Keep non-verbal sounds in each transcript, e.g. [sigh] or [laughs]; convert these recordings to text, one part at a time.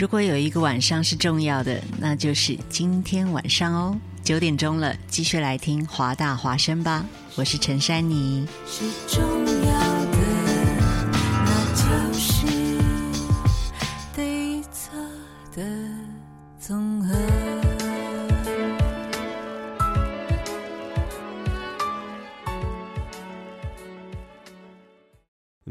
如果有一个晚上是重要的，那就是今天晚上哦，九点钟了，继续来听华大华声吧。我是陈珊妮。是重要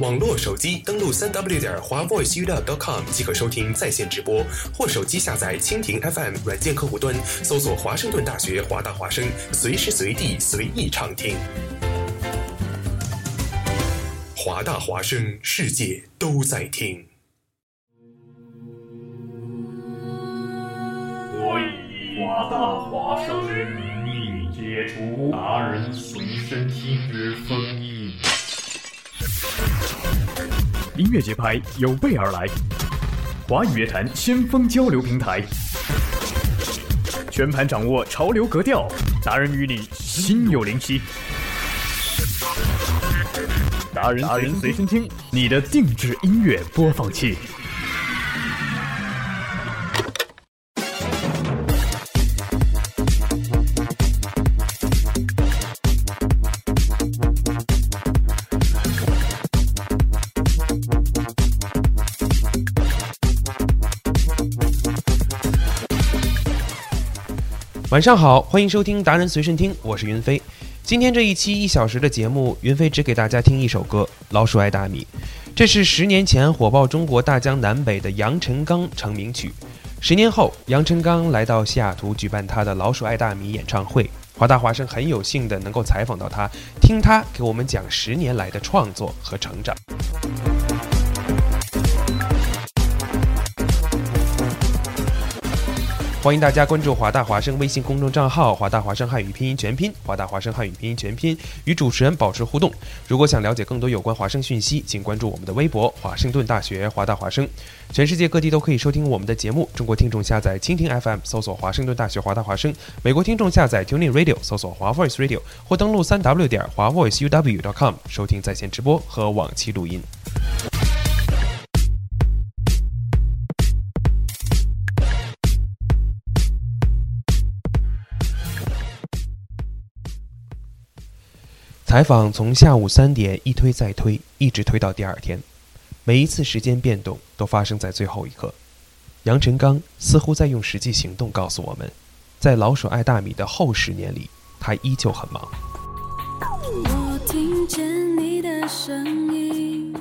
网络手机登录三 w 点华 voiceuw.com 即可收听在线直播，或手机下载蜻蜓 FM 软件客户端，搜索华盛顿大学华大华生，随时随地随意畅听。华大华生，世界都在听。我以华大华生之名义解除达人随身听之封印。音乐节拍有备而来，华语乐坛先锋交流平台，全盘掌握潮流格调，达人与你心有灵犀。达人达人随身听，你的定制音乐播放器。晚上好，欢迎收听达人随身听，我是云飞。今天这一期一小时的节目，云飞只给大家听一首歌《老鼠爱大米》，这是十年前火爆中国大江南北的杨臣刚成名曲。十年后，杨臣刚来到西雅图举办他的《老鼠爱大米》演唱会，华大华生很有幸的能够采访到他，听他给我们讲十年来的创作和成长。欢迎大家关注华大华生微信公众账号“华大华生汉语拼音全拼”，华大华生汉语拼音全拼，与主持人保持互动。如果想了解更多有关华生讯息，请关注我们的微博“华盛顿大学华大华生”。全世界各地都可以收听我们的节目。中国听众下载蜻蜓 FM，搜索“华盛顿大学华大华生”；美国听众下载 Tuning Radio，搜索“华 Voice Radio”，或登录三 w 点华 voiceuw.com 收听在线直播和往期录音。采访从下午三点一推再推，一直推到第二天。每一次时间变动都发生在最后一刻。杨臣刚似乎在用实际行动告诉我们，在老鼠爱大米的后十年里，他依旧很忙。我听见你的声音，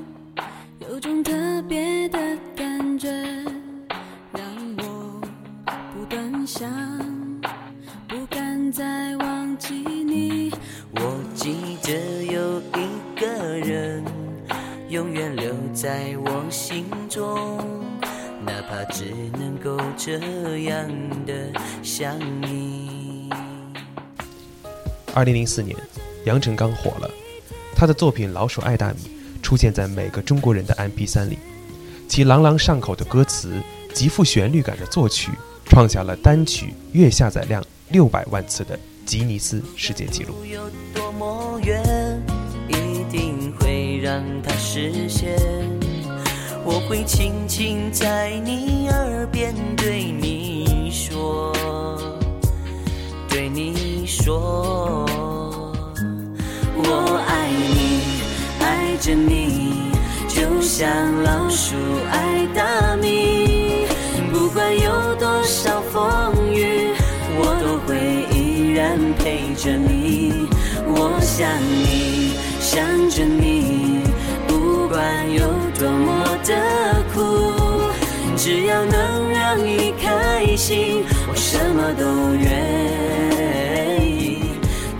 有种特别的感觉，让我不断想，不敢再忘记你。只有一个人，永远留在我心中，哪怕只能够这样的想你。二零零四年，杨臣刚火了，他的作品《老鼠爱大米》出现在每个中国人的 MP 3里，其朗朗上口的歌词、极富旋律感的作曲，创下了单曲月下载量六百万次的吉尼斯世界纪录。有多么远，一定会让它实现。我会轻轻在你耳边对你说，对你说，我爱你，爱着你，就像老鼠爱大米。不管有多少风雨，我都会依然陪着你。想你，想着你，不管有多么的苦，只要能让你开心，我什么都愿意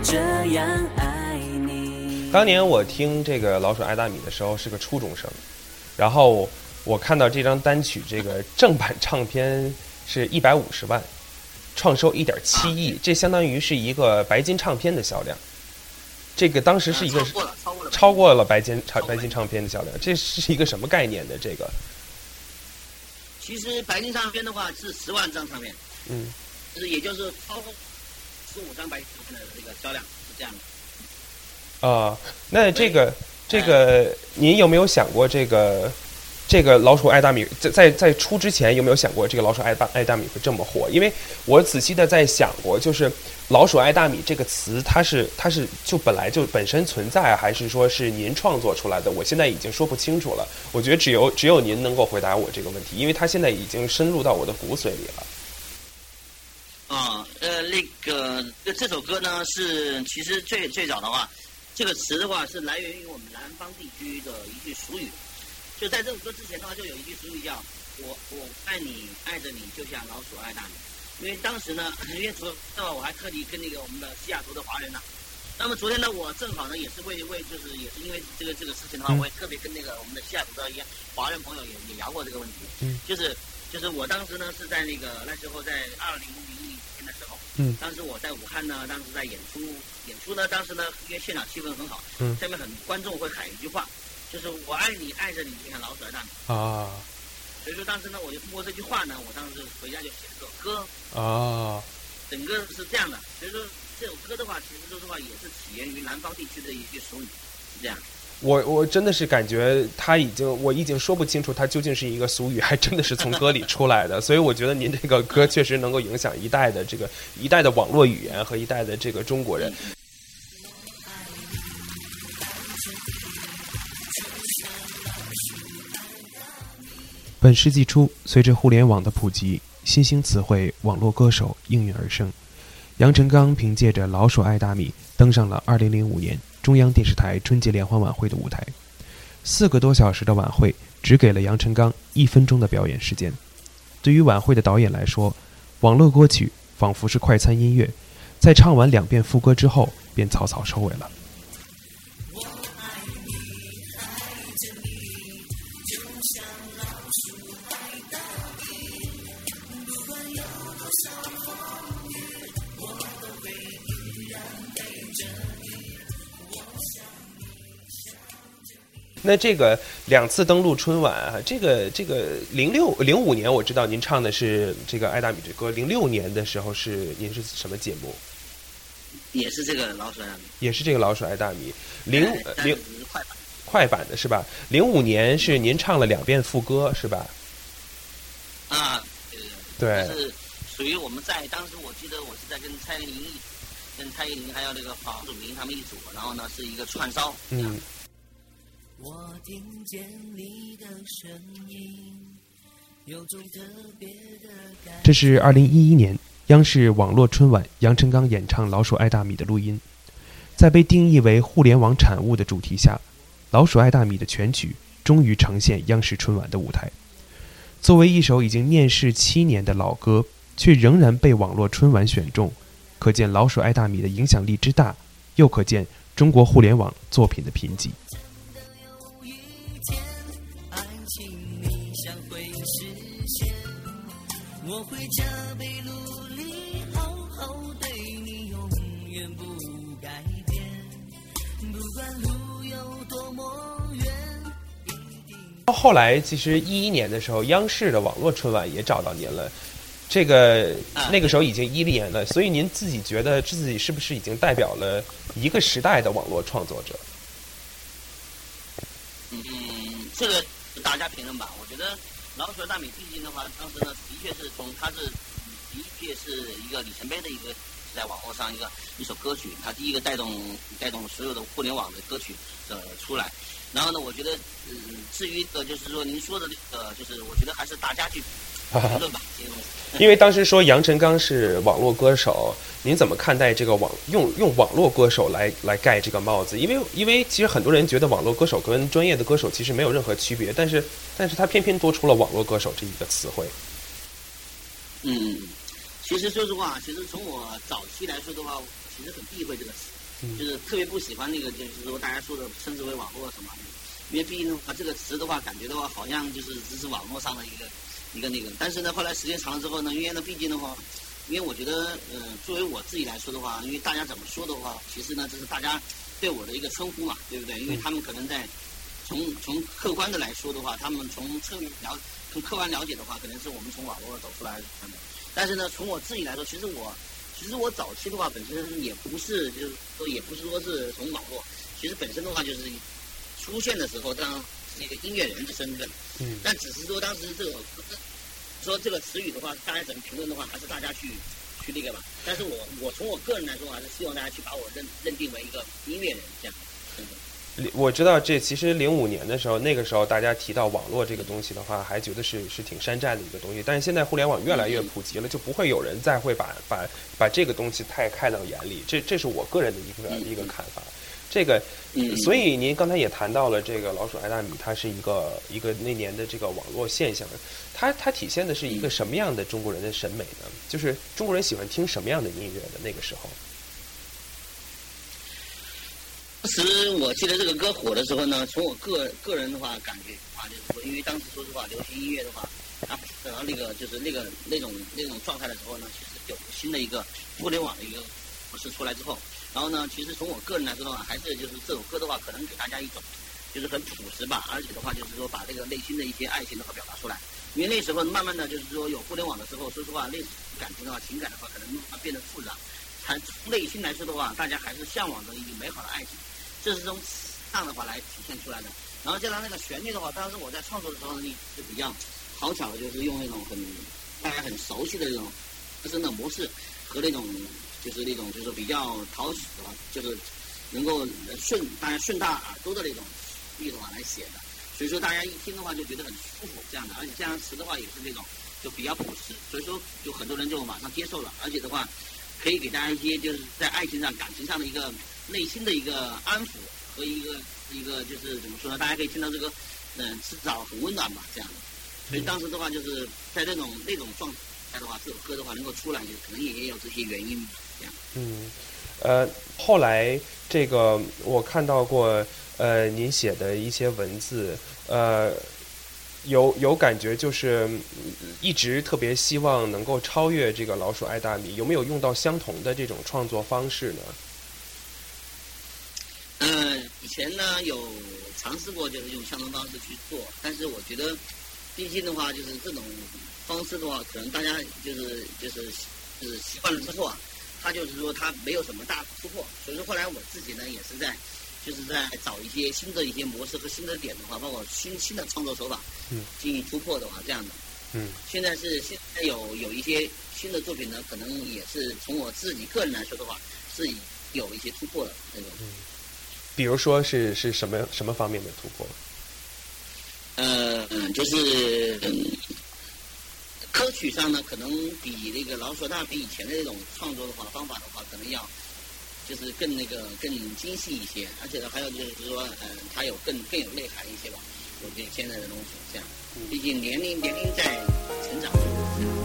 这样爱你。当年我听这个《老鼠爱大米》的时候是个初中生，然后我看到这张单曲这个正版唱片是一百五十万，创收一点七亿，这相当于是一个白金唱片的销量。这个当时是一个超过了，超过了。超过了白金唱白金唱片的销量，这是一个什么概念的？这个，其实白金唱片的话是十万张唱片，嗯，就是也就是超过十五张白金唱片的这个销量是这样的。啊，那这个这个，您有没有想过这个这个老鼠爱大米在在在出之前有没有想过这个老鼠爱大爱大米会这么火？因为我仔细的在想过，就是老鼠爱大米这个词，它是它是就本来就本身存在，还是说是您创作出来的？我现在已经说不清楚了。我觉得只有只有您能够回答我这个问题，因为它现在已经深入到我的骨髓里了。啊，呃，那个这这首歌呢是其实最最早的话，这个词的话是来源于我们南方地区的一句俗语，就在这首歌之前的话就有一句俗语叫“我我爱你爱着你就像老鼠爱大米”，因为当时呢，因为昨那么我还特地跟那个我们的西雅图的华人呢，那么昨天呢我正好呢也是为为就是也是因为这个这个事情的话，嗯我也特别跟那个我们的西雅图的一些华人朋友也也聊过这个问题，嗯。就是就是我当时呢是在那个那时候在二零零一年的时候，嗯。当时我在武汉呢，当时在演出，演出呢，当时呢，因为现场气氛很好，嗯。下面很观众会喊一句话，就是我爱你，爱着你，就像老鼠爱大米。啊所以说当时呢，我就通过这句话呢，我当时回家就写了首歌，啊！整个是这样的。所以说这首歌的话，其实说实话也是起源于南方地区的一句俗语，是这样。我我真的是感觉他已经，我已经说不清楚它究竟是一个俗语，还真的是从歌里出来的。所以我觉得您这个歌确实能够影响一代的这个一代的网络语言和一代的这个中国人。本世纪初，随着互联网的普及，新兴词汇“网络歌手”应运而生。杨臣刚凭借着《老鼠爱大米》登上了2005年中央电视台春节联欢晚会的舞台。四个多小时的晚会只给了杨臣刚一分钟的表演时间。对于晚会的导演来说，网络歌曲仿佛是快餐音乐，在唱完两遍副歌之后便草草收尾了。那这个两次登陆春晚啊，这个这个零六零五年我知道您唱的是这个《爱大米》这歌，零六年的时候是您是什么节目？也是这个老鼠爱大米。也是这个《老鼠爱大米》零零快板。快版的是吧？零五年是您唱了两遍副歌是吧？啊，对对是属于我们在当时，我记得我是在跟蔡依林跟蔡依林还有那个黄祖明他们一组，然后呢是一个串烧。嗯，我听见你的声音，有种特别的感这是二零一一年央视网络春晚杨臣刚演唱《老鼠爱大米》的录音。在被定义为互联网产物的主题下，《老鼠爱大米》的全曲终于呈现央视春晚的舞台。作为一首已经面世七年的老歌，却仍然被网络春晚选中，可见《老鼠爱大米》的影响力之大，又可见中国互联网作品的贫瘠。后来，其实一一年的时候，央视的网络春晚也找到您了。这个那个时候已经一一年了，所以您自己觉得自己是不是已经代表了一个时代的网络创作者？嗯，这个大家评论吧。我觉得。老鼠大米毕竟的话，当时呢，的确是从它是的确是一个里程碑的一个在网络上一个一首歌曲，它第一个带动带动所有的互联网的歌曲的出来。然后呢，我觉得，嗯，至于的就是说您说的那个，就是我觉得还是大家去评论吧，这些东西。因为当时说杨臣刚是网络歌手，您怎么看待这个网用用网络歌手来来盖这个帽子？因为因为其实很多人觉得网络歌手跟专业的歌手其实没有任何区别，但是但是他偏偏多出了网络歌手这一个词汇。嗯，其实说实话，其实从我早期来说的话，其实很避讳这个词，就是特别不喜欢那个就是说大家说的称之为网络什么，因为毕竟的话这个词的话，感觉的话好像就是只是网络上的一个。一个那个，但是呢，后来时间长了之后呢，因为呢，毕竟的话，因为我觉得，呃，作为我自己来说的话，因为大家怎么说的话，其实呢，这是大家对我的一个称呼嘛，对不对？因为他们可能在从从客观的来说的话，他们从侧面了从客观了解的话，可能是我们从网络走出来的。但是呢，从我自己来说，其实我其实我早期的话，本身也不是就是说也不是说是从网络，其实本身的话就是出现的时候当。那个音乐人的身份，嗯，但只是说当时这个说这个词语的话，大家怎么评论的话，还是大家去去那个吧。但是我我从我个人来说，还是希望大家去把我认认定为一个音乐人这样。我知道这其实零五年的时候，那个时候大家提到网络这个东西的话，还觉得是是挺山寨的一个东西。但是现在互联网越来越普及了，就不会有人再会把把把这个东西太看到眼里。这这是我个人的一个一个看法。这个，所以您刚才也谈到了这个老鼠爱大米，它是一个一个那年的这个网络现象，它它体现的是一个什么样的中国人的审美呢？就是中国人喜欢听什么样的音乐的那个时候？当时我记得这个歌火的时候呢，从我个个人的话感觉话就是说，因为当时说实话，流行音乐的话，它然后那个就是那个那种那种状态的时候呢，其实有新的一个互联网的一个模式出来之后。然后呢，其实从我个人来说的话，还是就是这首歌的话，可能给大家一种就是很朴实吧，而且的话就是说把这个内心的一些爱情的话表达出来。因为那时候慢慢的就是说有互联网的时候，说实话，那感情的话、情感的话，可能慢慢变得复杂。从内心来说的话，大家还是向往着一个美好的爱情，这是从上的话来体现出来的。然后加上那个旋律的话，当时我在创作的时候呢，就比较好巧的，就是用那种很大家很熟悉的这种自身的模式和那种。就是那种，就是比较讨喜的，就是能够顺大家顺大耳朵的那种律的话来写的，所以说大家一听的话就觉得很舒服这样的，而且这样词的话也是那种就比较朴实，所以说就很多人就马上接受了，而且的话可以给大家一些就是在爱情上、感情上的一个内心的一个安抚和一个一个就是怎么说呢？大家可以听到这个嗯，至少很温暖吧这样的，所以当时的话就是在那种那种状态的话，这首歌的话能够出来，就可能也有这些原因吧，这样。嗯，呃，后来这个我看到过，呃，您写的一些文字，呃，有有感觉，就是一直特别希望能够超越这个老鼠爱大米，有没有用到相同的这种创作方式呢？嗯，以前呢有尝试过，就是用相同方式去做，但是我觉得，毕竟的话，就是这种方式的话，可能大家就是就是就是习惯了之后啊。他就是说，他没有什么大突破，所以说后来我自己呢，也是在，就是在找一些新的一些模式和新的点的话，包括新新的创作手法，嗯，进行突破的话，这样的，嗯，现在是现在有有一些新的作品呢，可能也是从我自己个人来说的话，是有一些突破的那种，嗯，比如说是是什么什么方面的突破？呃，就是歌曲上呢，可能比那个老鼠大比以前的那种创作的话方法的话，可能要就是更那个更精细一些，而且呢，还有就是说，嗯、它有更更有内涵一些吧。我觉得现在的东西这样，毕竟年龄年龄在成长中。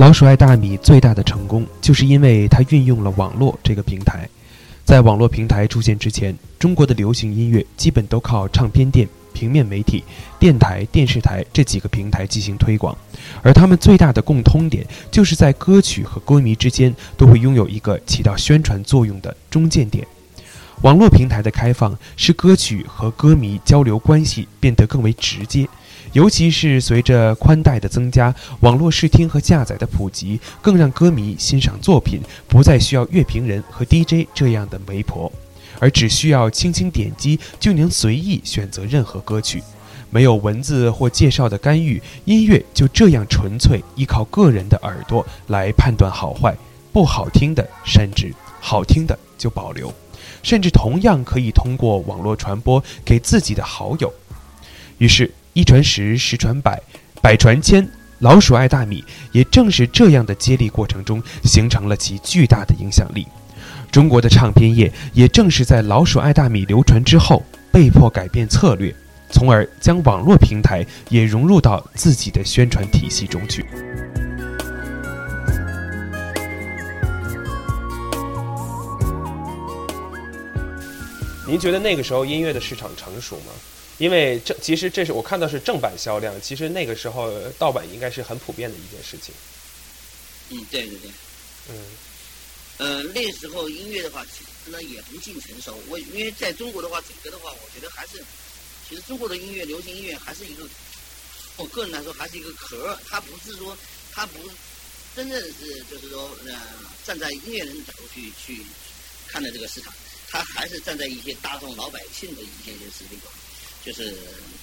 老鼠爱大米最大的成功，就是因为它运用了网络这个平台。在网络平台出现之前，中国的流行音乐基本都靠唱片店、平面媒体、电台、电视台这几个平台进行推广，而他们最大的共通点，就是在歌曲和歌迷之间都会拥有一个起到宣传作用的中间点。网络平台的开放，使歌曲和歌迷交流关系变得更为直接。尤其是随着宽带的增加，网络视听和下载的普及，更让歌迷欣赏作品不再需要乐评人和 DJ 这样的媒婆，而只需要轻轻点击就能随意选择任何歌曲，没有文字或介绍的干预，音乐就这样纯粹依靠个人的耳朵来判断好坏，不好听的删之，好听的就保留，甚至同样可以通过网络传播给自己的好友。于是。一传十，十传百，百传千。老鼠爱大米，也正是这样的接力过程中，形成了其巨大的影响力。中国的唱片业也正是在老鼠爱大米流传之后，被迫改变策略，从而将网络平台也融入到自己的宣传体系中去。您觉得那个时候音乐的市场成熟吗？因为这其实这是我看到是正版销量，其实那个时候盗版应该是很普遍的一件事情。嗯，对对对，嗯，呃，那时候音乐的话，其实呢也不尽成熟。我因为在中国的话，整个的话，我觉得还是，其实中国的音乐，流行音乐还是一个，我个人来说还是一个壳儿，它不是说，它不真正是就是说，呃，站在音乐人的角度去去看待这个市场，它还是站在一些大众老百姓的一些就是那种。就是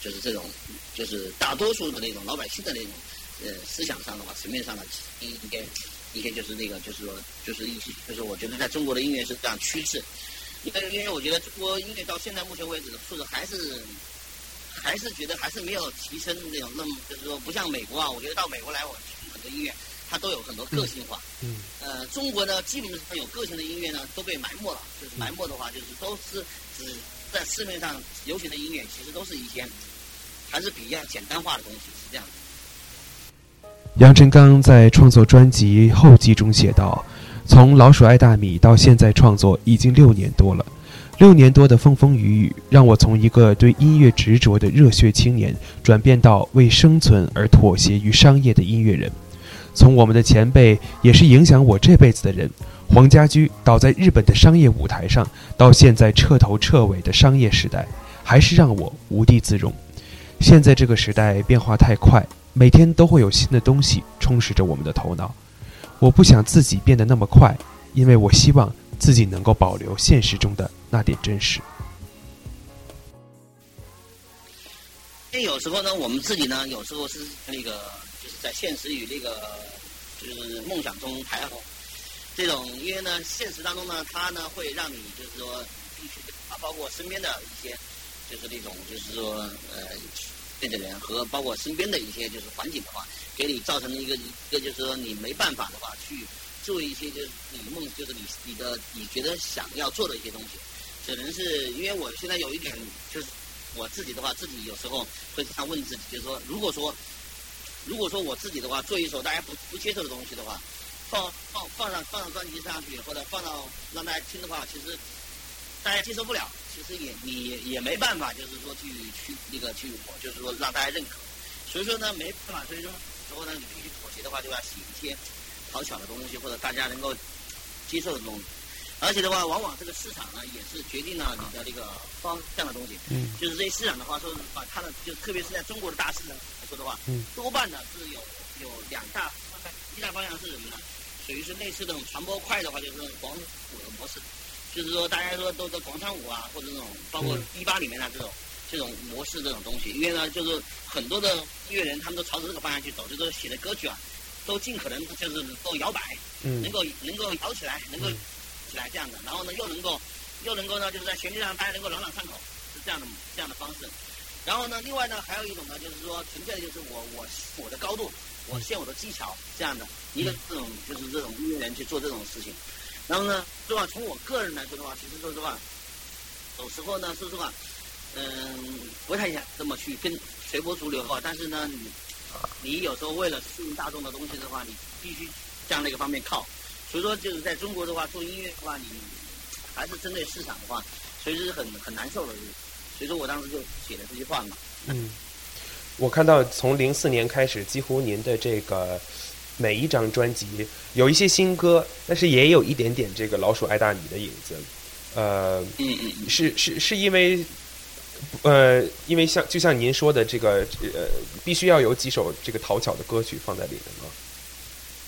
就是这种，就是大多数的那种老百姓的那种，呃，思想上的话，层面上的一一些一些就是那个，就是说，就是一些，就是我觉得在中国的音乐是这样趋势。因为因为我觉得中国音乐到现在目前为止的素质还是还是觉得还是没有提升那种那么，就是说不像美国啊，我觉得到美国来，我听很多音乐，它都有很多个性化。嗯。呃，中国呢，基本上有个性的音乐呢都被埋没了，就是埋没的话，就是都是只。在市面上流行的音乐，其实都是一些还是比较简单化的东西，是这样的。杨臣刚在创作专辑后记中写道：“从老鼠爱大米到现在创作已经六年多了，六年多的风风雨雨，让我从一个对音乐执着的热血青年，转变到为生存而妥协于商业的音乐人。从我们的前辈，也是影响我这辈子的人。”黄家驹倒在日本的商业舞台上，到现在彻头彻尾的商业时代，还是让我无地自容。现在这个时代变化太快，每天都会有新的东西充实着我们的头脑。我不想自己变得那么快，因为我希望自己能够保留现实中的那点真实。因为有时候呢，我们自己呢，有时候是那个，就是在现实与那个，就是梦想中徘徊。这种因为呢，现实当中呢，它呢会让你就是说必须啊，包括身边的一些，就是那种就是说呃，对的人和包括身边的一些就是环境的话，给你造成了一个一个就是说你没办法的话去做一些就是你梦就是你你的你觉得想要做的一些东西，只能是因为我现在有一点就是我自己的话，自己有时候会这样问自己，就是说如果说如果说我自己的话做一首大家不不接受的东西的话。放放放上放上专辑上去，或者放到让大家听的话，其实大家接受不了。其实也你也没办法，就是说去去那个去，我就是说让大家认可。所以说呢，没办法，所以说之后呢，你必须妥协的话，就要写一些讨巧的东西，或者大家能够接受的东西。而且的话，往往这个市场呢，也是决定了你的这个方向的东西。嗯。就是这些市场的话，说把它的，就特别是在中国的大市场来说的话，嗯。多半呢是有有两大方向，一大方向是什么呢？属于是类似这种传播快的话，就是那种广场舞的模式，就是说大家说都在广场舞啊，或者这种包括迪吧里面的这种这种模式这种东西。因为呢，就是很多的音乐人他们都朝着这个方向去走，就是写的歌曲啊，都尽可能就是能够摇摆，能够能够摇起来，能够起来这样的。然后呢，又能够又能够呢，就是在旋律上大家能够朗朗上口，是这样的这样的方式。然后呢，另外呢，还有一种呢，就是说纯粹的就是我我我的高度，我现我的技巧这样的一个这种就是这种音乐人去做这种事情。然后呢，说实话，从我个人来说的话，其实说实话，有时候呢，说实话，嗯，不太想这么去跟随波逐流啊。但是呢，你你有时候为了适应大众的东西的话，你必须向那个方面靠。所以说，就是在中国的话，做音乐的话，你还是针对市场的话，所以是很很难受的。所以说我当时就写了这句话嘛。嗯，我看到从零四年开始，几乎您的这个每一张专辑有一些新歌，但是也有一点点这个老鼠爱大米的影子。呃，嗯嗯嗯，是是是因为，呃，因为像就像您说的这个呃，必须要有几首这个讨巧的歌曲放在里面吗？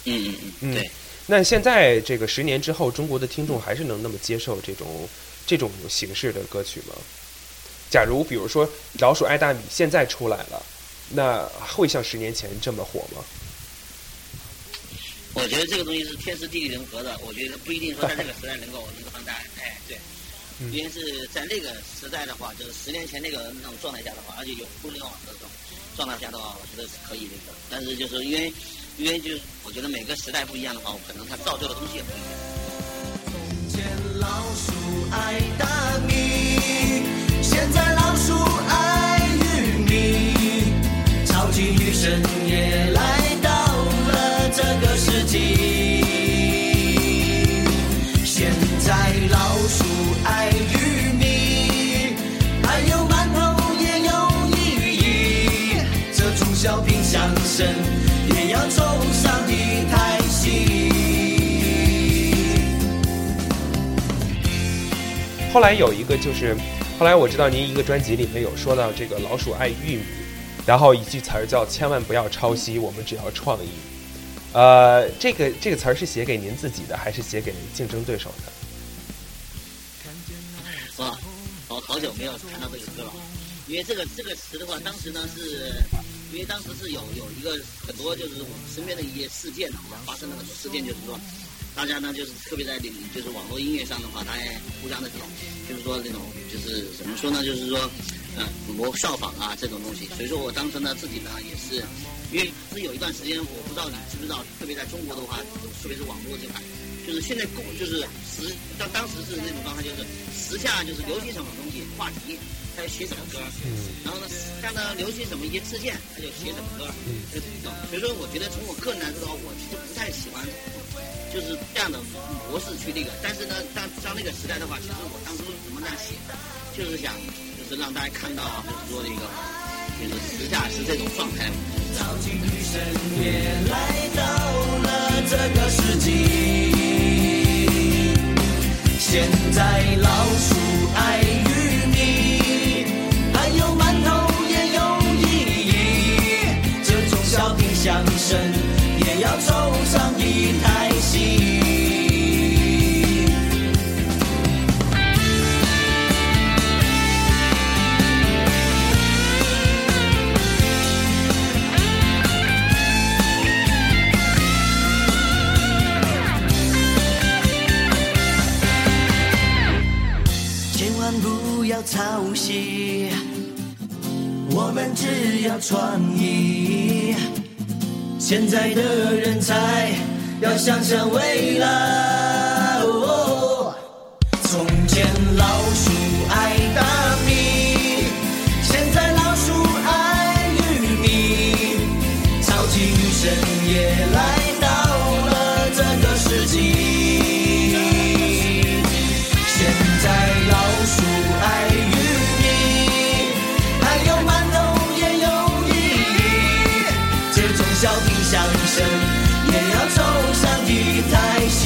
嗯嗯嗯，嗯对。那现在这个十年之后，中国的听众还是能那么接受这种这种形式的歌曲吗？假如比如说《老鼠爱大米》现在出来了，那会像十年前这么火吗？我觉得这个东西是天时地利人和的，我觉得不一定说在这个时代能够能够让大家哎对，嗯因为是在那个时代的话，就是十年前那个那种状态下的话，而且有互联网的这种状态下的话，我觉得是可以那个。但是就是因为因为就是我觉得每个时代不一样的话，可能它造就的东西也不一样。前老鼠爱大米，现在老鼠爱超级女神也来到了这个世纪。现在老鼠爱玉米，还有馒头也有意义，这种小品相声也要凑上一台戏。后来有一个就是，后来我知道您一个专辑里面有说到这个老鼠爱玉米，然后一句词儿叫“千万不要抄袭，我们只要创意”。呃，这个这个词儿是写给您自己的，还是写给竞争对手的？哇，好好久没有看到这个歌了，因为这个这个词的话，当时呢是，因为当时是有有一个很多就是我们身边的一些事件，发生了很多事件，就是说，大家呢就是特别在领就是网络音乐上的话，大家互相的这种，就是说那种就是怎么说呢，就是说，嗯、模效仿啊这种东西，所以说我当时呢自己呢也是，因为是有一段时间我不知道你知不知道，特别在中国的话，特别是网络这块。就是现在共就是时当当时是那种状态，就是时下就是流行什么东西话题，他就写什么歌，嗯然后呢时下呢流行什么一些事件，他就写什么歌，就这种。所以说，我觉得从我个人来说的话，我其实不太喜欢就是这样的模式去那个。但是呢，当当那个时代的话，其实我当初为什么这样写，就是想就是让大家看到，就是说那个就是时下是这种状态。超级女神也来到了这个世纪。现在老鼠爱玉米，还有馒头也有意义。这种小品相声我们只要创意。现在的人才要想想未来。哦从前老鼠爱大米，现在老鼠爱玉米，超级女生也来这种小品相声也要走上一台戏。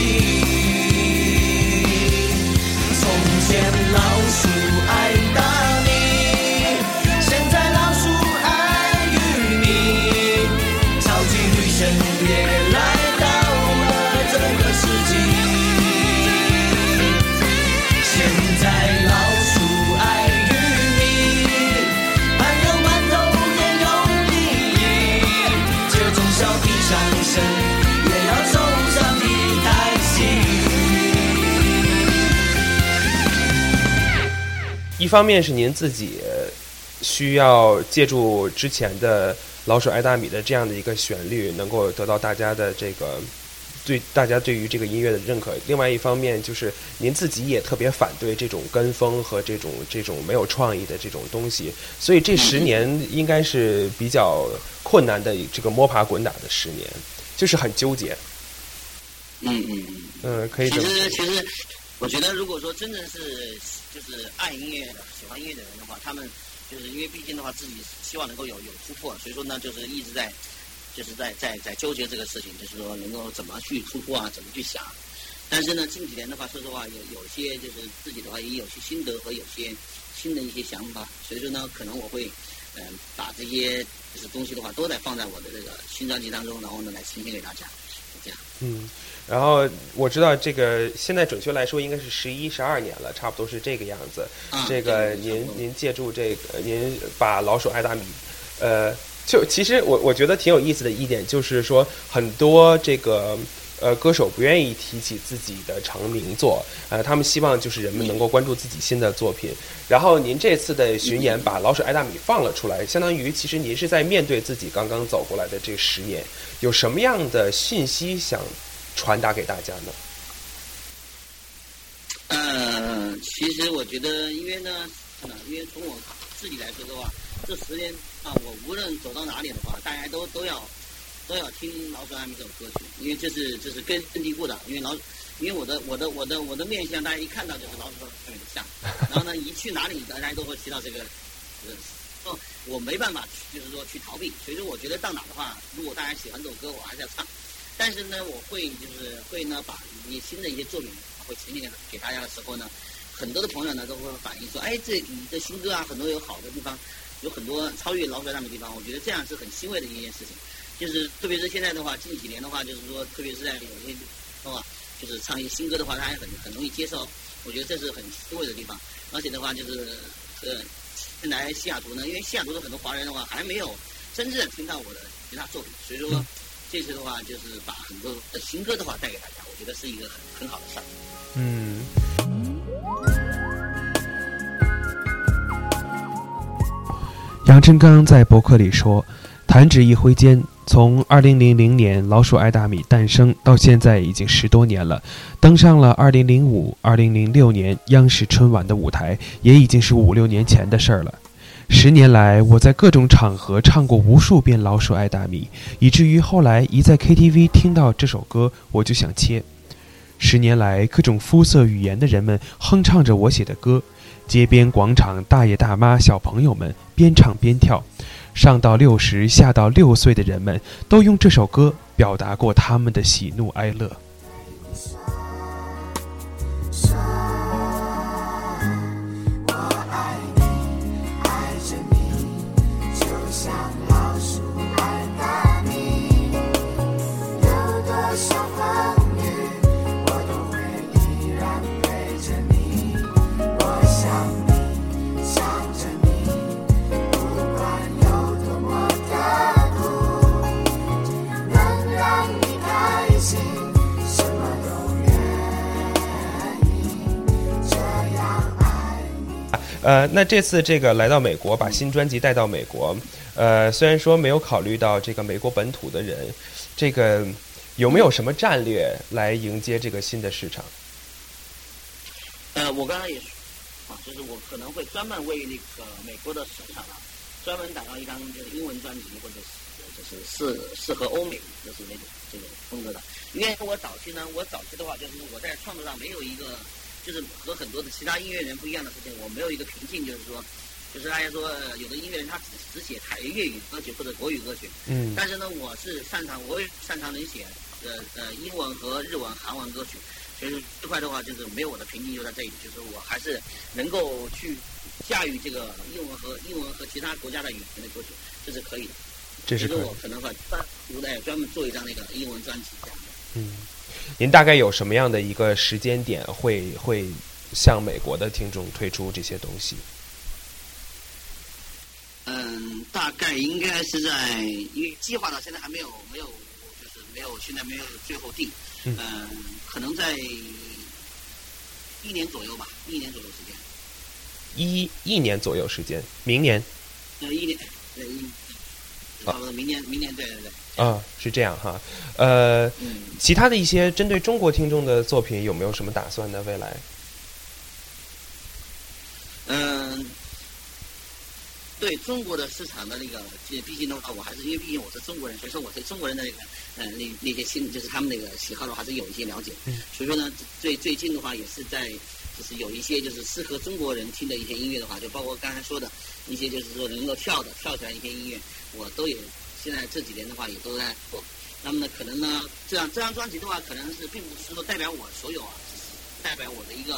从前老鼠方面是您自己需要借助之前的《老鼠爱大米》的这样的一个旋律，能够得到大家的这个对大家对于这个音乐的认可。另外一方面，就是您自己也特别反对这种跟风和这种这种没有创意的这种东西，所以这十年应该是比较困难的这个摸爬滚打的十年，就是很纠结。嗯嗯嗯。嗯，可以其实其实，我觉得如果说真的是就是爱音乐的、喜欢音乐的人的话，他们就是因为毕竟的话，自己希望能够有有突破，所以说呢，就是一直在就是在在在纠结这个事情，就是说能够怎么去突破啊，怎么去想。但是呢，近几年的话，说实话，有有些就是自己的话也有些心得和有些新的一些想法，所以说呢，可能我会嗯、把这些就是东西的话都在放在我的这个新专辑当中，然后呢来呈现给大家，这样。嗯，然后我知道这个现在准确来说应该是十一、十二年了，差不多是这个样子。啊这个您您借助这个，您把老鼠爱大米，呃，就其实我我觉得挺有意思的一点就是说，很多这个呃歌手不愿意提起自己的成名作，呃，他们希望就是人们能够关注自己新的作品。然后您这次的巡演把老鼠爱大米放了出来，相当于其实您是在面对自己刚刚走过来的这十年，有什么样的信息想传达给大家呢？呃，其实我觉得，因为呢，因为从我自己来说的话，这十年啊，我无论走到哪里的话，大家都都要都要听《老鼠爱米》这首歌曲，因为这是这是根根蒂固的，因为老，因为我的我的我的我的面相，大家一看到就是老鼠爱米的像，然后呢，一去哪里，大家都会提到这个，呃，哦，我没办法，就是说去逃避，所以说我觉得到哪的话，如果大家喜欢这首歌，我还是要唱。但是呢，我会就是会呢，把你新的一些作品会呈现给大家的时候呢，很多的朋友呢都会反映说，哎，这你的新歌啊，很多有好的地方，有很多超越老鼠爱大米的地方，我觉得这样是很欣慰的一件事情。就是特别是现在的话，近几年的话，就是说，特别是在有些地方啊，就是唱一些新歌的话，大家很很容易接受，我觉得这是很欣慰的地方。而且的话，就是呃，现在西雅图呢，因为西雅图的很多华人的话，还没有真正听到我的其他作品，所以说。这次的话，就是把很多的新歌的话带给大家，我觉得是一个很很好的事儿。嗯。杨振刚在博客里说：“弹指一挥间，从2000年《老鼠爱大米》诞生到现在已经十多年了，登上了2005、2006年央视春晚的舞台，也已经是五六年前的事儿了。十年来，我在各种场合唱过无数遍《老鼠爱大米》，以至于后来一在 KTV 听到这首歌，我就想切。十年来，各种肤色语言的人们哼唱着我写的歌，街边广场大爷大妈、小朋友们边唱边跳，上到六十、下到六岁的人们都用这首歌表达过他们的喜怒哀乐。呃，那这次这个来到美国，把新专辑带到美国，呃，虽然说没有考虑到这个美国本土的人，这个有没有什么战略来迎接这个新的市场？呃，我刚才也说啊，就是我可能会专门为那个美国的市场啊，专门打造一张就是英文专辑，或者是就是适适合欧美就是那种这种风格的。因为我早期呢，我早期的话就是我在创作上没有一个，就是和很多的其他音乐人不一样的事情，我没有一个瓶颈，就是说，就是大家说呃有的音乐人他只只写台粤语歌曲或者国语歌曲，嗯但是呢，我是擅长，我也擅长能写呃呃英文和日文、韩文歌曲，所以这块的话就是没有我的瓶颈就在这里，就是我还是能够去驾驭这个英文和英文和其他国家的语言的歌曲，这是可以的。这是我可能会专独的专门做一张那个英文专辑这样的。嗯，您大概有什么样的一个时间点会会向美国的听众推出这些东西？嗯，大概应该是在，因为计划到现在还没有没有，就是没有现在没有最后定。嗯可能在一年左右吧，一年左右时间。一一年左右时间，明年。呃，一年，对，一，差不多明年，明年，对对对，啊，是这样哈。呃，嗯，其他的一些针对中国听众的作品有没有什么打算呢？未来？嗯，对中国的市场的那个，这毕竟的话，我还是因为毕竟我是中国人，所以说我对中国人的那个，呃，那那些新就是他们那个喜好的话，还是有一些了解。嗯所以说呢，最最近的话也是在，就是有一些就是适合中国人听的一些音乐的话，就包括刚才说的一些就是说能够跳的跳起来一些音乐，我都有。现在这几年的话也都在做。那么呢，可能呢，这样这张专辑的话，可能是并不是说代表我所有啊，只是代表我的一个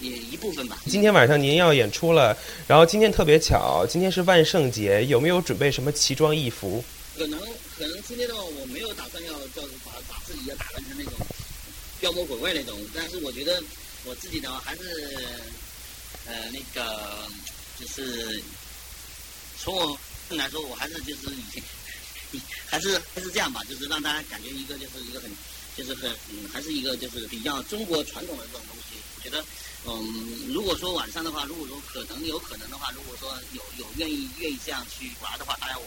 也一部分吧。今天晚上您要演出了，然后今天特别巧，今天是万圣节，有没有准备什么奇装异服？可能可能今天的话，我没有打算要叫把把自己要打扮成那种妖魔鬼怪那种，但是我觉得我自己的话还是呃那个就是从我来说，我还是就是以前 [laughs] 还是还是这样吧，就是让大家感觉一个就是一个很就是很嗯还是一个就是比较中国传统的这种东西。我觉得嗯，如果说晚上的话，如果说可能有可能的话，如果说有有愿意愿意这样去玩的话，当然我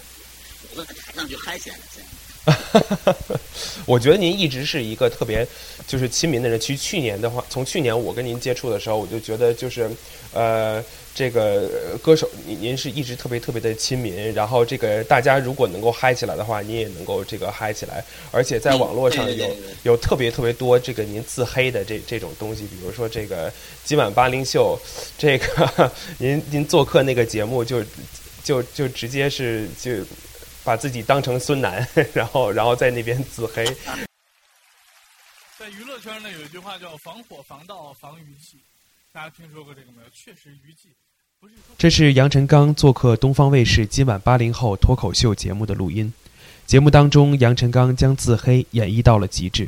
我会在台上去嗨起来了这样。[laughs] 我觉得您一直是一个特别就是亲民的人。其实去年的话，从去年我跟您接触的时候，我就觉得就是，呃，这个呃歌手您您是一直特别特别的亲民。然后这个大家如果能够嗨起来的话，您也能够这个嗨起来。而且在网络上有对对对对有特别特别多这个您自黑的这这种东西，比如说这个今晚八零秀，这个您您做客那个节目就就就直接是就。把自己当成孙楠，然后然后在那边自黑，在娱乐圈呢，有一句话叫“防火、防盗、防余悸”，大家听说过这个没有？确实，余悸不是这是杨臣刚做客东方卫视今晚八零后脱口秀节目的录音。节目当中，杨臣刚将自黑演绎到了极致，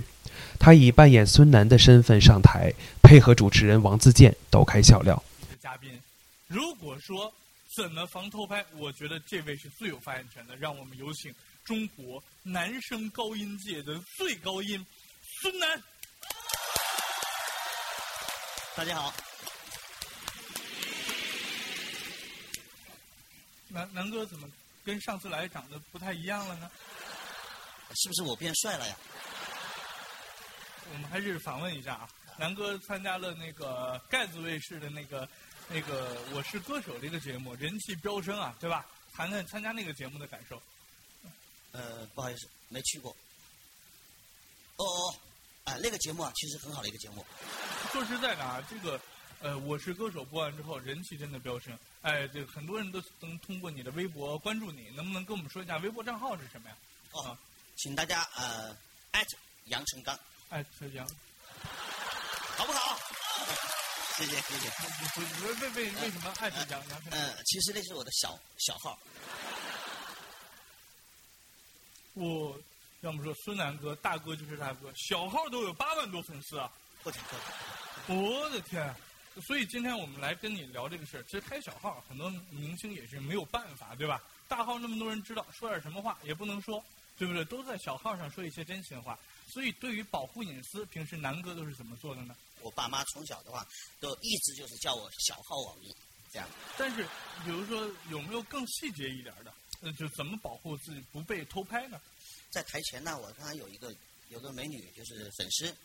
他以扮演孙楠的身份上台，配合主持人王自健抖开笑料。的嘉宾。如果说怎么防偷拍，我觉得这位是最有发言权的。让我们有请中国男声高音界的最高音孙楠。大家好，南南哥怎么跟上次来长得不太一样了呢？是不是我变帅了呀？我们还是访问一下啊，南哥参加了那个盖子卫视的那个那个《我是歌手》这个节目，人气飙升啊，对吧？谈谈参加那个节目的感受。呃，不好意思，没去过。哦哦，啊，那个节目啊，其实很好的一个节目。说实在的啊，这个呃，《我是歌手》播完之后，人气真的飙升。哎，这很多人都能通过你的微博关注你，能不能跟我们说一下微博账号是什么呀？哦，请大家呃艾特杨成刚，哎，这样，[laughs] 好不好？[laughs] 谢谢谢谢。为为为为什么艾特杨杨成刚？呃，其实那是我的小小号。我要么说孙楠哥，大哥就是大哥，小号都有八万多粉丝啊！不停不我的天！所以今天我们来跟你聊这个事儿。其实开小号，很多明星也是没有办法，对吧？大号那么多人知道，说点什么话也不能说，对不对？都在小号上说一些真心话。所以对于保护隐私，平时南哥都是怎么做的呢？我爸妈从小的话，都一直就是叫我小号网民，这样。但是，比如说有没有更细节一点的？那，就怎么保护自己不被偷拍呢？在台前呢，我刚刚有一个有个美女，就是粉丝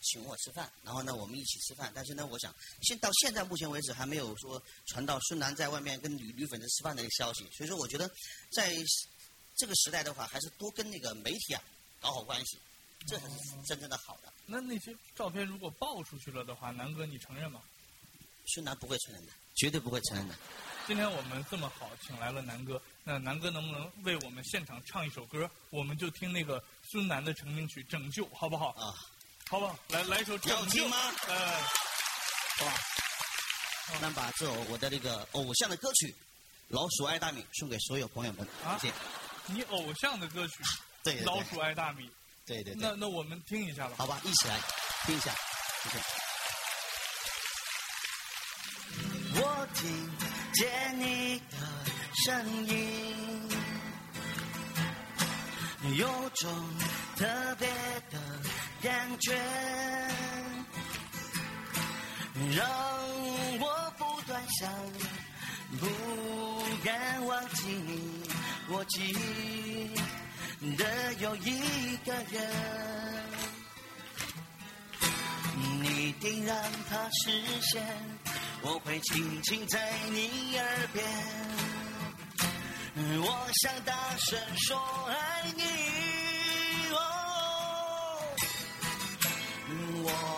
请我吃饭，然后呢我们一起吃饭。但是呢，我想现到现在目前为止还没有说传到孙楠在外面跟女女粉丝吃饭的一个消息。所以说，我觉得在这个时代的话，还是多跟那个媒体啊搞好关系，这才是真正的好的。那那些照片如果爆出去了的话，南哥你承认吗？孙楠不会承认的，绝对不会承认的。[laughs] 今天我们这么好，请来了南哥。那南哥能不能为我们现场唱一首歌？我们就听那个孙楠的成名曲《拯救》，好不好？啊，好不好？来来一首《要听》吗呃，好吧。那把这首我的那个偶像的歌曲《老鼠爱大米》送给所有朋友们，啊谢谢。你偶像的歌曲对对对《老鼠爱大米》。对对对。那那我们听一下吧。好吧，一起来听一下。谢谢。我听见你的声音，有种特别的感觉，让我不断想，不敢忘记你，我记得有一个人，你定让它实现，我会轻轻在你耳边，我想大声说爱你，我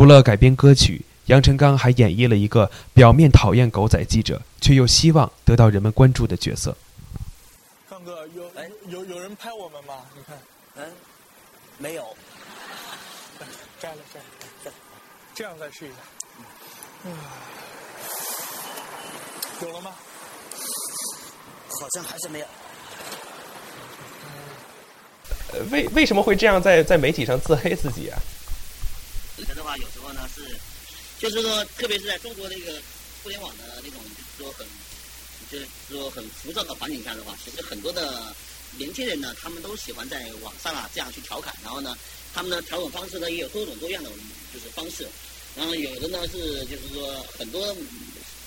除了改编歌曲，杨臣刚还演绎了一个表面讨厌狗仔记者，却又希望得到人们关注的角色。康哥，有有有人拍我们吗？你看，嗯，没有。[laughs] 摘了摘这样再试一下。嗯，有了吗？好像还是没有。呃，为为什么会这样在在媒体上自黑自己啊？这个的话，有时候呢是，就是说，特别是在中国的一个互联网的那种，就是说很，就是说很浮躁的环境下的话，其实很多的年轻人呢，他们都喜欢在网上啊这样去调侃，然后呢，他们的调侃方式呢也有多种多样的就是方式，然后有的呢是就是说很多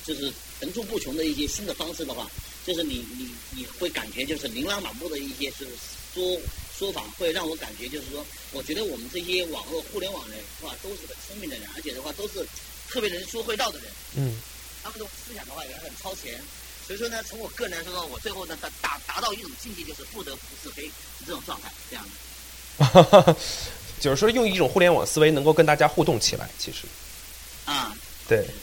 就是层出不穷的一些新的方式的话，就是你你你会感觉就是琳琅满目的一些就是说说法，会让我感觉就是说，我觉得我们这些网络互联网人的话，都是很聪明的人，而且的话都是特别能说会道的人。嗯，他们的思想的话也很超前，所以说呢，从我个人来说呢，我最后呢达达达到一种境界，就是不得不是非是这种状态，这样的。[laughs] 就是说用一种互联网思维能够跟大家互动起来，其实啊，对对。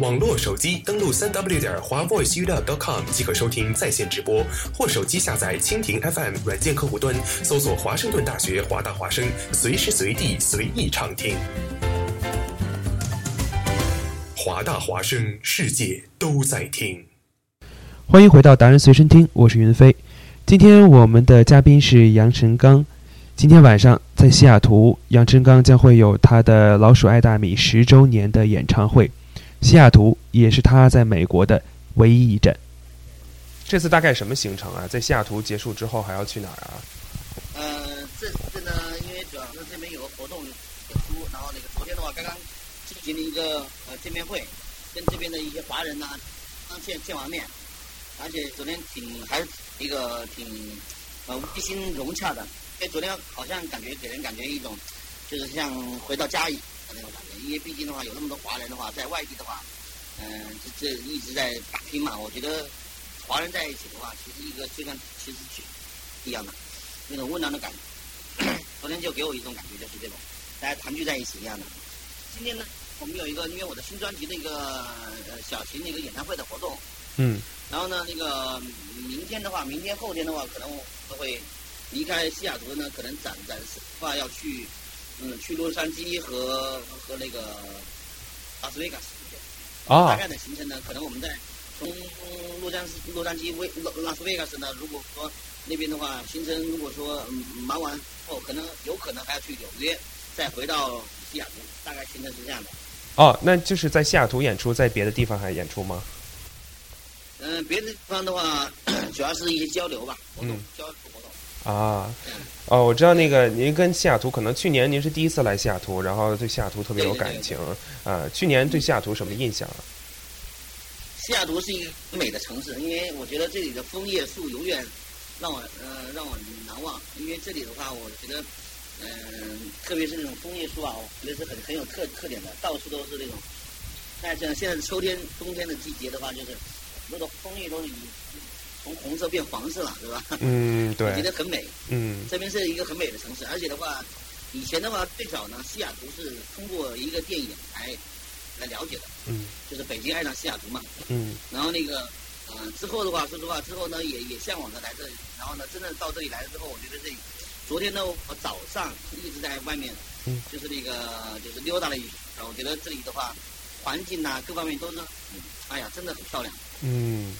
网络手机登录三 w 点华 voiceup.com 即可收听在线直播，或手机下载蜻蜓 FM 软件客户端，搜索华盛顿大学华大华声，随时随地随意畅听。华大华声，世界都在听。欢迎回到达人随身听，我是云飞。今天我们的嘉宾是杨晨刚。今天晚上在西雅图，杨晨刚将会有他的《老鼠爱大米》十周年的演唱会。西雅图也是他在美国的唯一一站。这次大概什么行程啊？在西雅图结束之后还要去哪儿啊？呃，这次呢，因为主要是这边有个活动演出，然后那个昨天的话刚刚进行了一个呃见面会，跟这边的一些华人呐刚见见完面，而且昨天挺还是一个挺呃温馨融洽的。因为昨天好像感觉给人感觉一种就是像回到家那种感觉。因为毕竟的话，有那么多华人的话，在外地的话，嗯、这这一直在打拼嘛。我觉得华人在一起的话，其实一个就像其实是一样的那种温暖的感觉。昨天就给我一种感觉，就是这种大家团聚在一起一样的。今天呢，我们有一个因为我的新专辑的一个呃小型的一个演唱会的活动，嗯然后呢，那个明天的话，明天后天的话，可能我会离开西雅图呢，可能暂暂时的话要去，嗯，去洛杉矶和和那个拉斯维加斯。啊大概的行程呢，可能我们在从洛杉矶洛杉矶维拉拉斯维加斯呢，如果说那边的话，行程如果说嗯忙完后，可能有可能还要去纽约，再回到西雅图，大概行程是这样的。哦，那就是在西雅图演出，在别的地方还演出吗？嗯，别的地方的话，[coughs] 主要是一些交流吧，活动、嗯交流。啊，哦，我知道那个您跟西雅图，可能去年您是第一次来西雅图，然后对西雅图特别有感情啊。去年对西雅图什么印象？西雅图是一个美的城市，因为我觉得这里的枫叶树永远让我呃让我难忘。因为这里的话，我觉得嗯、特别是那种枫叶树啊，我觉得是很很有特特点的，到处都是那种。但像现在秋天、冬天的季节的话，就是很多的枫叶都是从红色变黄色了，对吧？嗯，[laughs] 我觉得，很美。嗯这边是一个很美的城市，而且的话，以前的话最早呢，西雅图是通过一个电影来来了解的，嗯就是《北京爱上西雅图》嘛。嗯然后那个，呃，之后的话，说实话，之后呢，也也向往着来这里。然后呢，真正到这里来了之后，我觉得这里，昨天呢，我早上一直在外面，嗯，就是那个就是溜达了一圈，我觉得这里的话，环境呐、各方面都是，嗯，哎呀，真的很漂亮。嗯。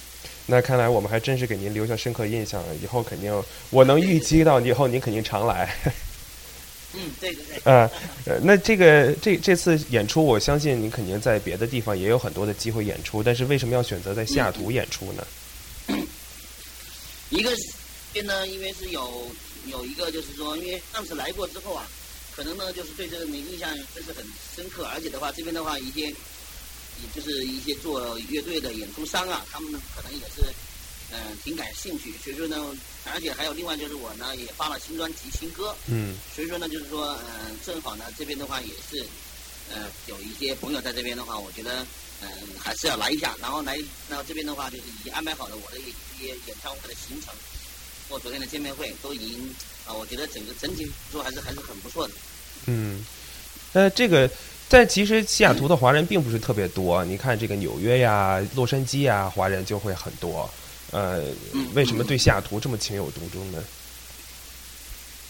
那看来我们还真是给您留下深刻印象，以后肯定我能预期到以后您肯定常来。[laughs] 嗯，对对对。啊，呃，那这个这这次演出，我相信您肯定在别的地方也有很多的机会演出，但是为什么要选择在西雅图演出呢？[coughs] 一个是边呢，因为是有有一个就是说，因为上次来过之后啊，可能呢就是对这个印象真是很深刻，而且的话，这边的话一些，也就是一些做乐队的演出商啊，他们可能也是嗯、挺感兴趣，所以说呢，而且还有另外就是我呢也发了新专辑新歌，嗯所以说呢就是说嗯、正好呢这边的话也是呃有一些朋友在这边的话，我觉得嗯、还是要来一下，然后来那这边的话就是已经安排好了我的一些演唱会的行程。或昨天的见面会都已经啊，我觉得整个整体说还是还是很不错的。嗯，呃，这个在其实西雅图的华人并不是特别多，你看这个纽约呀、洛杉矶呀，华人就会很多。呃，为什么对西雅图这么情有独钟呢？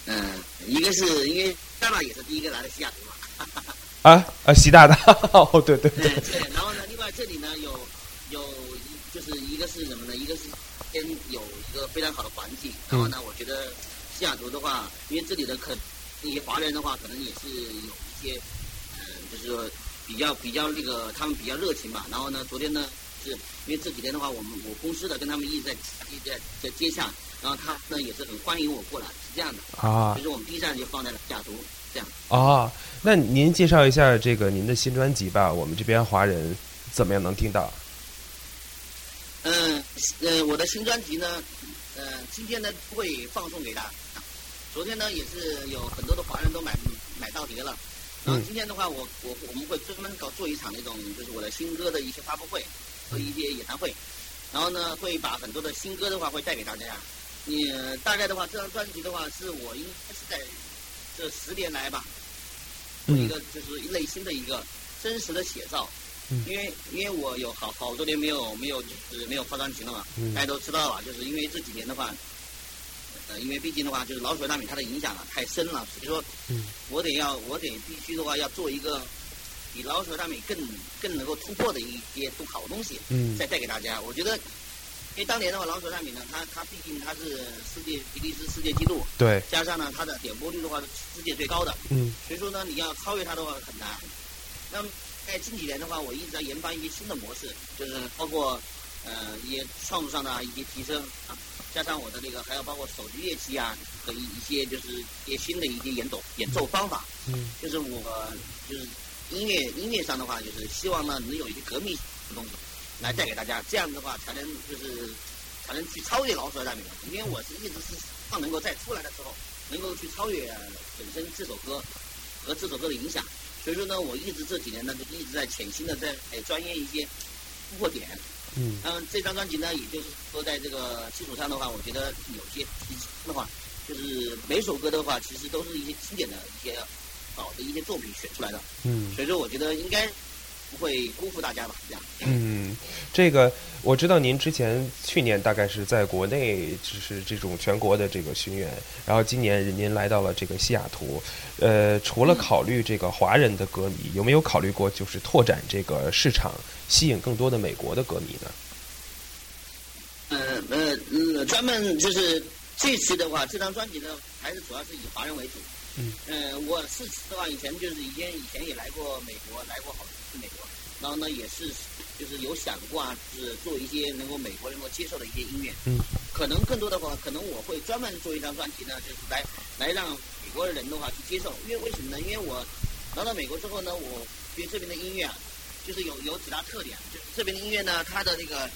嗯，一个是因为大大也是第一个来的西雅图嘛，啊啊，习大大，哦，对对对，对，然后呢，另外这里呢有有一就是一个是什么呢？一个是先有一个非常好的环境，然后呢，我觉得西雅图的话，因为这里的可那些华人的话，可能也是有一些嗯、就是说比较比较那个他们比较热情嘛。然后呢，昨天呢是因为这几天的话，我们我公司的跟他们一直在一直在在接洽，然后他呢也是很欢迎我过来，是这样的。啊所以说我们第一站就放在了西雅图，这样。啊，那您介绍一下这个您的新专辑吧，我们这边华人怎么样能听到？嗯，呃，我的新专辑呢，呃，今天呢会放送给大家。昨天呢也是有很多的华人都买买到碟了。然后今天的话，我我我们会专门搞做一场那种就是我的新歌的一些发布会和一些演唱会，然后呢会把很多的新歌的话会带给大家。你、呃大概的话，这张专辑的话是我应该是在这十年来吧，做一个就是内心的一个真实的写照。嗯。因为因为我有好好多年没有没有就是没有发专辑了嘛，嗯。大家都知道吧，就是因为这几年的话，呃，因为毕竟的话就是老鼠大米它的影响啊太深了，所以说嗯我得要我得必须的话要做一个比老鼠大米更更能够突破的一些都好东西，嗯再带给大家。我觉得，因为当年的话，老鼠大米呢，它它毕竟它是世界比利时世界纪录，对，加上呢它的点播率的话是世界最高的，嗯所以说呢，你要超越它的话很难。那么在近几年的话，我一直在研发一些新的模式，就是包括呃一些创作上的一些提升啊，加上我的那个还有包括手机乐器啊和一一些就是一些新的一些演奏演奏方法，嗯就是我就是音乐音乐上的话，就是希望呢能有一些革命的东西来带给大家，这样的话才能就是才能去超越老鼠爱大米。因为我是一直是希望能够再出来的时候能够去超越本身这首歌。和这首歌的影响，所以说呢，我一直这几年呢就一直在潜心的在哎钻研一些突破点。嗯，嗯，这张专辑呢，也就是说在这个基础上的话，我觉得有些提升的话，就是每首歌的话，其实都是一些经典的一些好的一些作品选出来的。嗯。所以说我觉得应该不会辜负大家吧，这样。嗯，这个我知道您之前去年大概是在国内就是这种全国的这个巡演，然后今年您来到了这个西雅图，呃，除了考虑这个华人的歌迷，有没有考虑过就是拓展这个市场，吸引更多的美国的歌迷呢？呃呃呃，专门就是这次的话，这张专辑呢，还是主要是以华人为主。嗯。呃，我是的话，以前就是以前以前也来过美国，来过好几次美国，然后呢，也是就是有想过啊，就是做一些能够美国能够接受的一些音乐。嗯。可能更多的话，可能我会专门做一张专辑呢，就是来来让美国人的话去接受。因为为什么呢？因为我来到美国之后呢，我觉得这边的音乐啊，就是有有几大特点，就是这边的音乐呢，它的那个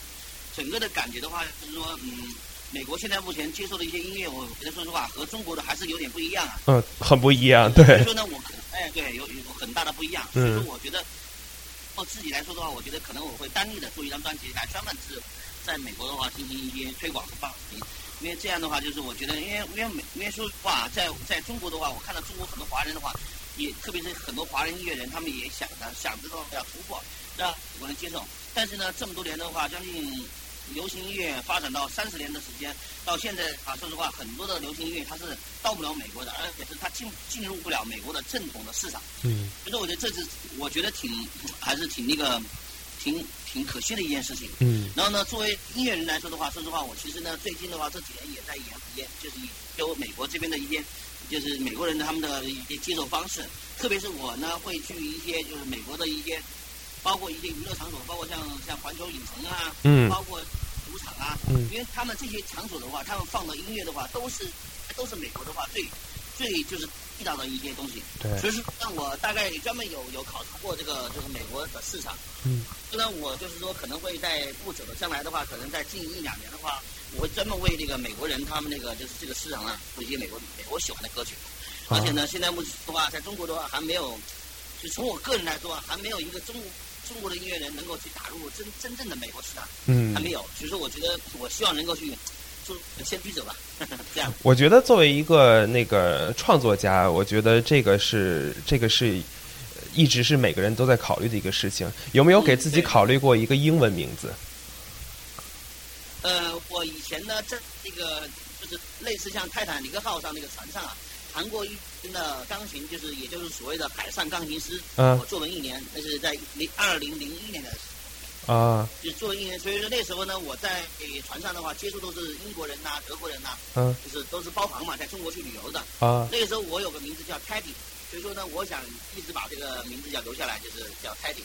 整个的感觉的话，就是说，嗯，美国现在目前接受的一些音乐，我觉得说实话和中国的还是有点不一样啊。嗯，很不一样，对所以说，呢，我哎对有有很大的不一样。嗯所以说，我觉得我自己来说的话，我觉得可能我会单立的做一张专辑来专门是在美国的话进行一些推广和发行。因为这样的话，就是我觉得，因为因为美因为说实话，在在中国的话，我看到中国很多华人的话，也特别是很多华人音乐人，他们也想着想着说要突破，让美国人接受。但是呢，这么多年的话，将近流行音乐发展到三十年的时间，到现在啊，说实话，很多的流行音乐它是到不了美国的，而且是它进进入不了美国的正统的市场。嗯所以说，我觉得这是我觉得挺还是挺那个挺挺可惜的一件事情。嗯然后呢，作为音乐人来说的话，说实话，我其实呢，最近的话这几年也在研研，就是研究美国这边的一些，就是美国人他们的一些接受方式。特别是我呢，会去一些就是美国的一些，包括一些娱乐场所，包括像像环球影城啊，嗯包括赌场啊，嗯因为他们这些场所的话，他们放的音乐的话，都是都是美国的话最最就是地道的一些东西。对所以说，让我大概专门有有考察过这个就是美国的市场。嗯。虽然我就是说可能会在不久的将来的话，可能在近一两年的话，我会专门为这个美国人他们那个就是这个市场啊，做一些美国美国喜欢的歌曲。而且呢，现在目前的话，在中国的话还没有，就从我个人来说啊，还没有一个中中国的音乐人能够去打入真真正的美国市场。嗯还没有。所以说，我觉得我希望能够去就先驱者吧，[laughs] 这样。我觉得作为一个那个创作家，我觉得这个是这个是一直是每个人都在考虑的一个事情。有没有给自己考虑过一个英文名字？呃，我以前呢，在那个就是类似像泰坦尼克号上那个船上啊，谈过一天的钢琴，就是也就是所谓的海上钢琴师。嗯我做了一年，那是在零二零零一年的，啊，就是做了一年。所以说那时候呢，我在船上的话，接触都是英国人呐、德国人呐、嗯就是都是包房嘛，在中国去旅游的。啊那个时候我有个名字叫 Teddy，所以说呢，我想一直把这个名字要留下来，就是叫 Teddy。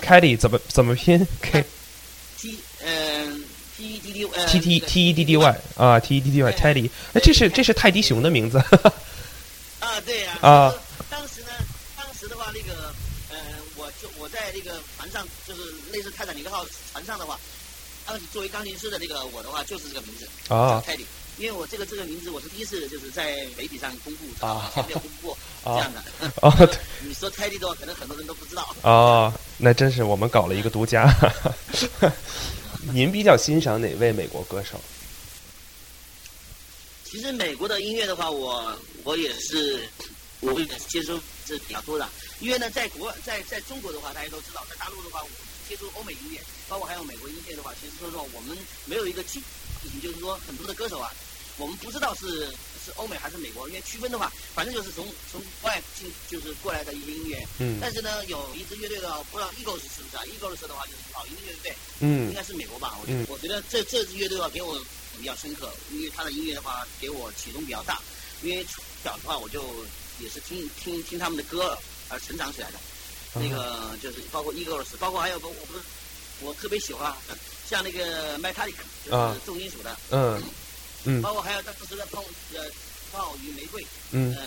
Teddy 怎么怎么拼？[laughs] K T 嗯 T E D T T T E D D Y 啊，T E D D Y，Teddy，哎，这是这是泰迪熊的名字。[laughs] 啊，对呀、啊当时呢，当时的话，那个呃，我就我在那个船上，就是类似泰坦尼克号船上的话，当时作为钢琴师的那个我的话，就是这个名字啊泰迪。因为我这个这个名字我是第一次就是在媒体上公布，啊前没有公布这样的。哦 [laughs] 对你说泰迪的话，可能很多人都不知道。哦，那真是我们搞了一个独家。[laughs] 您比较欣赏哪位美国歌手？其实美国的音乐的话，我我也是我也是接触是比较多的。因为呢，在国外在在中国的话，大家都知道，在大陆的话，我接触欧美音乐，包括还有美国音乐的话，其实说实话，我们没有一个基事情，就是说很多的歌手啊，我们不知道是是欧美还是美国，因为区分的话，反正就是从从国外进就是过来的一些音乐。嗯但是呢，有一支乐队的话，不知道 Eagles 是不是啊？Eagles 的话就是老鹰乐队，嗯应该是美国吧？我觉得，嗯我觉得这这支乐队的话给我比较深刻，因为他的音乐的话给我启动比较大。因为从小的话我就也是听听听他们的歌而成长起来的。那个就是包括 Eagles，包括还有个我不是我特别喜欢，像那个 Metallica，就啊。是重金属的，嗯嗯。包括还有当时的炮呃炮与玫瑰，嗯。呃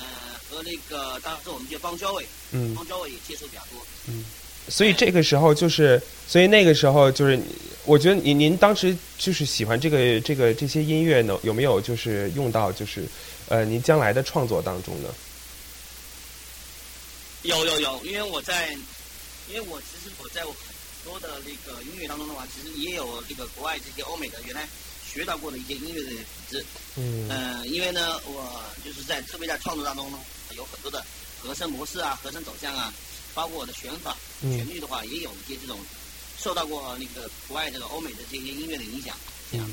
和那个当时我们叫邦交委，嗯。邦交委也接触比较多。嗯，所以这个时候就是，所以那个时候就是，我觉得您您当时就是喜欢这个这个这些音乐呢，有没有就是用到就是，呃，您将来的创作当中呢？有有有，因为我在，因为我其实我在我很多的那个音乐当中的话，其实也有这个国外这些欧美的原来学到过的一些音乐的底子。嗯嗯，因为呢，我就是在特别在创作当中呢，有很多的和声模式啊、和声走向啊，包括我的选法、嗯旋律的话，也有一些这种受到过那个国外这个欧美的这些音乐的影响。这样。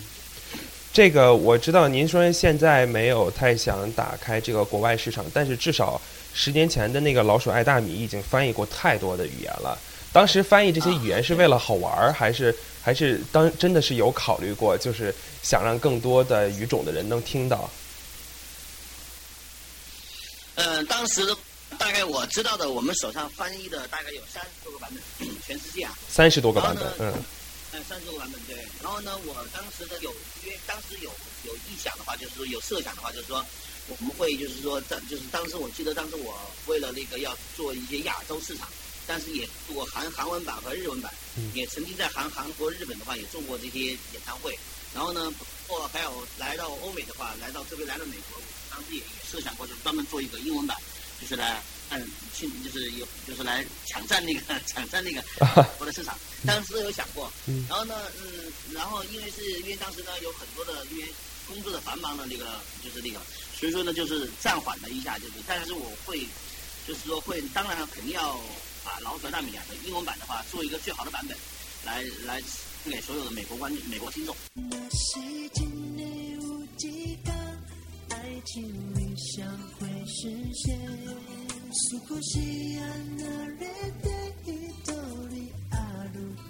这个我知道，您说现在没有太想打开这个国外市场，但是至少十年前的那个《老鼠爱大米》已经翻译过太多的语言了。当时翻译这些语言是为了好玩儿，还是 [laughs] 还是当真的是有考虑过，就是想让更多的语种的人能听到？嗯，当时大概我知道的，我们手上翻译的大概有三十多个版本，全世界啊。三十多个版本，嗯嗯，三十多个版本对。然后呢，我当时的有，因为当时有有意想的话，就是说有设想的话，就是说我们会就是说在就是当时我记得当时我为了那个要做一些亚洲市场，但是也做过韩韩文版和日文版，嗯也曾经在韩韩国、日本的话也做过这些演唱会。然后呢，包括还有来到欧美的话，来到这边来到美国，我当时也也设想过，就是专门做一个英文版，就是来嗯去就是有就是来抢占那个 [laughs] 抢占那个我的市场。当时有想过，嗯然后呢，嗯，然后因为是因为当时呢有很多的因为工作的繁忙的那个就是那个，所以说呢就是暂缓了一下，就是但是我会就是说会当然肯定要把《老鼠爱大米》啊的英文版的话做一个最好的版本，来来送给所有的美国观众、美国听众。爱情理想会实现。少し離れて一人歩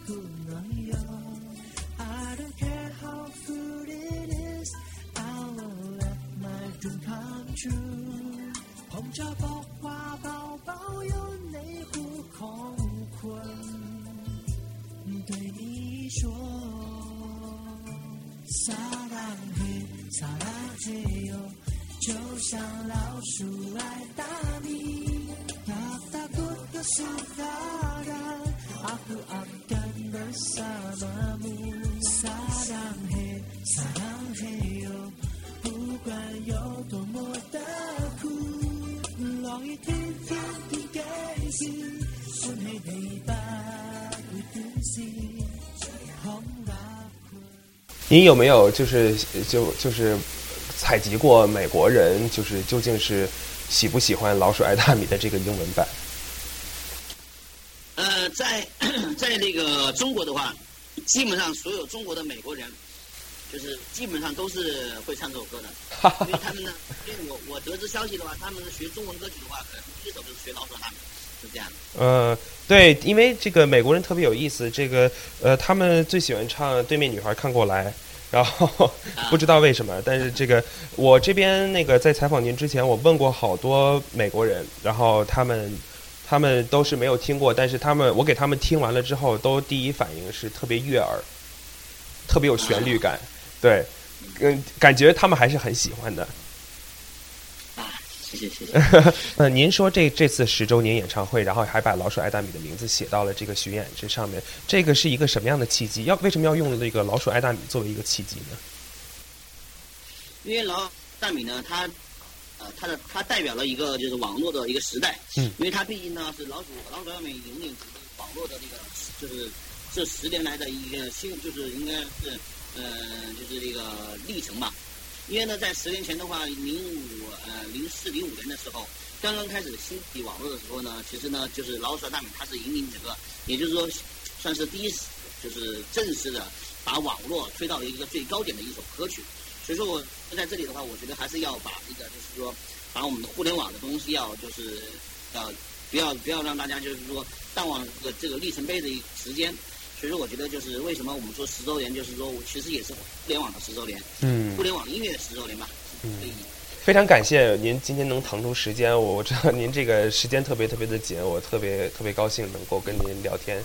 くのよ。I don't care how food it is, I will let my dream come true。碰着爆花宝宝有内湖空困，对你说。撒浪嘿，撒浪嘿哟， 就像老鼠爱大米大大哥大大阿阿的嘿嘿哟不管有多么的苦一天天是没陪伴你你有没有就是就就是采集过美国人就是究竟是喜不喜欢《老鼠爱大米》的这个英文版？呃，在 [clears throat] 在那个中国的话，基本上所有中国的美国人，就是基本上都是会唱这首歌的，[laughs] 因为他们呢，因为我我得知消息的话，他们学中文歌曲的话，可能第一首就是学老鼠爱大米，是这样的。呃，对，因为这个美国人特别有意思，这个呃，他们最喜欢唱《对面女孩看过来》，然后不知道为什么，但是这个我这边那个在采访您之前，我问过好多美国人，然后他们他们都是没有听过，但是他们我给他们听完了之后，都第一反应是特别悦耳，特别有旋律感，对，嗯，感觉他们还是很喜欢的。谢谢谢谢。[laughs] 呃，您说这这次十周年演唱会，然后还把老鼠爱大米的名字写到了这个巡演这上面，这个是一个什么样的契机？要为什么要用这个老鼠爱大米作为一个契机呢？因为老大米呢，它呃，它的它代表了一个就是网络的一个时代，嗯因为它毕竟呢是老鼠老鼠爱大米引领网络的这个就是这十年来的一个新，就是应该是呃就是这个历程吧。因为呢，在十年前的话，零五呃零四零五年的时候，刚刚开始兴起网络的时候呢，其实呢就是老鼠大米它是引领整个，也就是说算是第一次就是正式的把网络推到了一个最高点的一首歌曲。所以说我在这里的话，我觉得还是要把这个就是说，把我们的互联网的东西要就是要不要不要让大家就是说淡忘这个这个里程碑的一时间。所以说，我觉得就是为什么我们说十周年，就是说我其实也是互联网的十周年，嗯互联网音乐的十周年吧。嗯非常感谢您今天能腾出时间，我我知道您这个时间特别特别的紧，我特别特别高兴能够跟您聊天。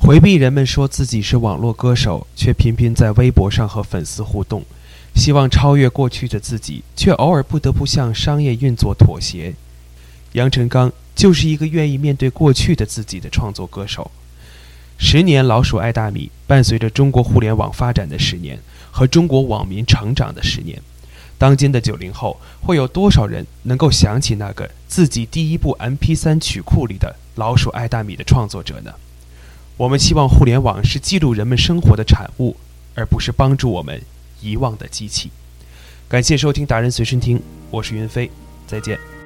回避人们说自己是网络歌手，却频频在微博上和粉丝互动，希望超越过去的自己，却偶尔不得不向商业运作妥协。杨臣刚就是一个愿意面对过去的自己的创作歌手。十年老鼠爱大米，伴随着中国互联网发展的十年和中国网民成长的十年，当今的九零后，会有多少人能够想起那个自己第一部 MP3 曲库里的《老鼠爱大米》的创作者呢？我们希望互联网是记录人们生活的产物，而不是帮助我们遗忘的机器。感谢收听达人随身听，我是云飞，再见。